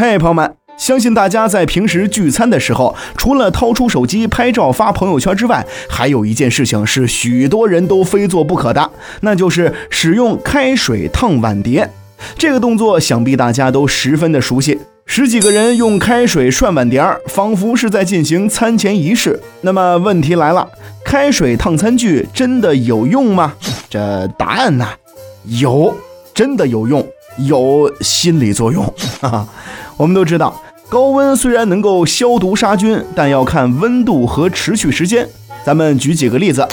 嘿，朋友们，相信大家在平时聚餐的时候，除了掏出手机拍照发朋友圈之外，还有一件事情是许多人都非做不可的，那就是使用开水烫碗碟。这个动作想必大家都十分的熟悉。十几个人用开水涮碗碟儿，仿佛是在进行餐前仪式。那么问题来了，开水烫餐具真的有用吗？这答案呢？有，真的有用，有心理作用。哈哈，我们都知道，高温虽然能够消毒杀菌，但要看温度和持续时间。咱们举几个例子，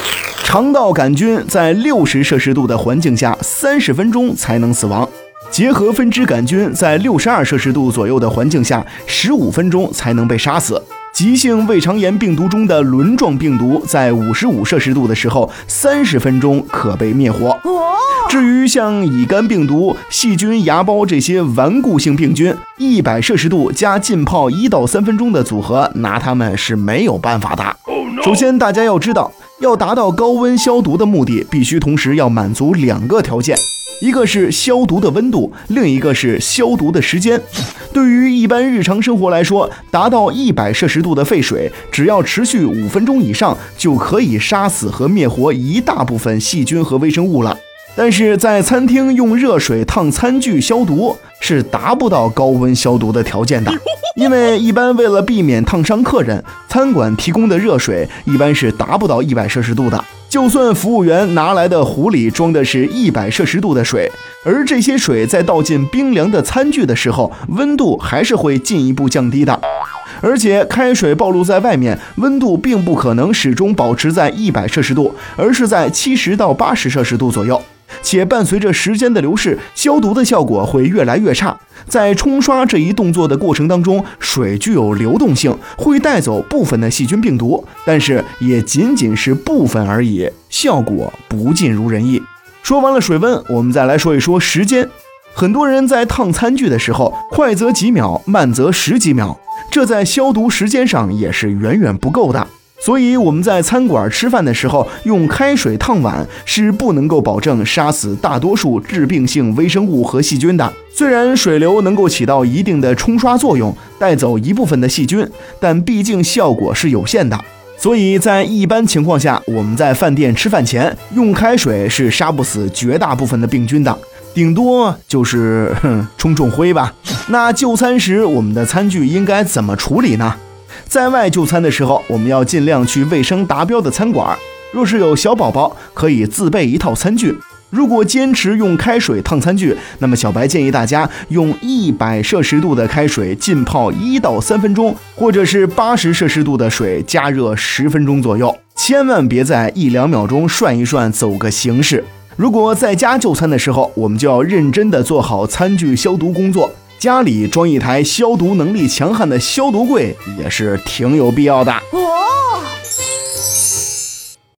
肠道杆菌在六十摄氏度的环境下，三十分钟才能死亡。结核分支杆菌在六十二摄氏度左右的环境下，十五分钟才能被杀死。急性胃肠炎病毒中的轮状病毒在五十五摄氏度的时候，三十分钟可被灭活。至于像乙肝病毒、细菌、芽孢这些顽固性病菌，一百摄氏度加浸泡一到三分钟的组合，拿它们是没有办法的。首先，大家要知道，要达到高温消毒的目的，必须同时要满足两个条件。一个是消毒的温度，另一个是消毒的时间。对于一般日常生活来说，达到一百摄氏度的沸水，只要持续五分钟以上，就可以杀死和灭活一大部分细菌和微生物了。但是在餐厅用热水烫餐具消毒，是达不到高温消毒的条件的，因为一般为了避免烫伤客人，餐馆提供的热水一般是达不到一百摄氏度的。就算服务员拿来的壶里装的是一百摄氏度的水，而这些水在倒进冰凉的餐具的时候，温度还是会进一步降低的。而且开水暴露在外面，温度并不可能始终保持在一百摄氏度，而是在七十到八十摄氏度左右。且伴随着时间的流逝，消毒的效果会越来越差。在冲刷这一动作的过程当中，水具有流动性，会带走部分的细菌病毒，但是也仅仅是部分而已，效果不尽如人意。说完了水温，我们再来说一说时间。很多人在烫餐具的时候，快则几秒，慢则十几秒，这在消毒时间上也是远远不够的。所以我们在餐馆吃饭的时候，用开水烫碗是不能够保证杀死大多数致病性微生物和细菌的。虽然水流能够起到一定的冲刷作用，带走一部分的细菌，但毕竟效果是有限的。所以在一般情况下，我们在饭店吃饭前用开水是杀不死绝大部分的病菌的，顶多就是哼冲冲灰吧。那就餐时，我们的餐具应该怎么处理呢？在外就餐的时候，我们要尽量去卫生达标的餐馆。若是有小宝宝，可以自备一套餐具。如果坚持用开水烫餐具，那么小白建议大家用一百摄氏度的开水浸泡一到三分钟，或者是八十摄氏度的水加热十分钟左右。千万别在一两秒钟涮一涮，走个形式。如果在家就餐的时候，我们就要认真的做好餐具消毒工作。家里装一台消毒能力强悍的消毒柜也是挺有必要的。哦。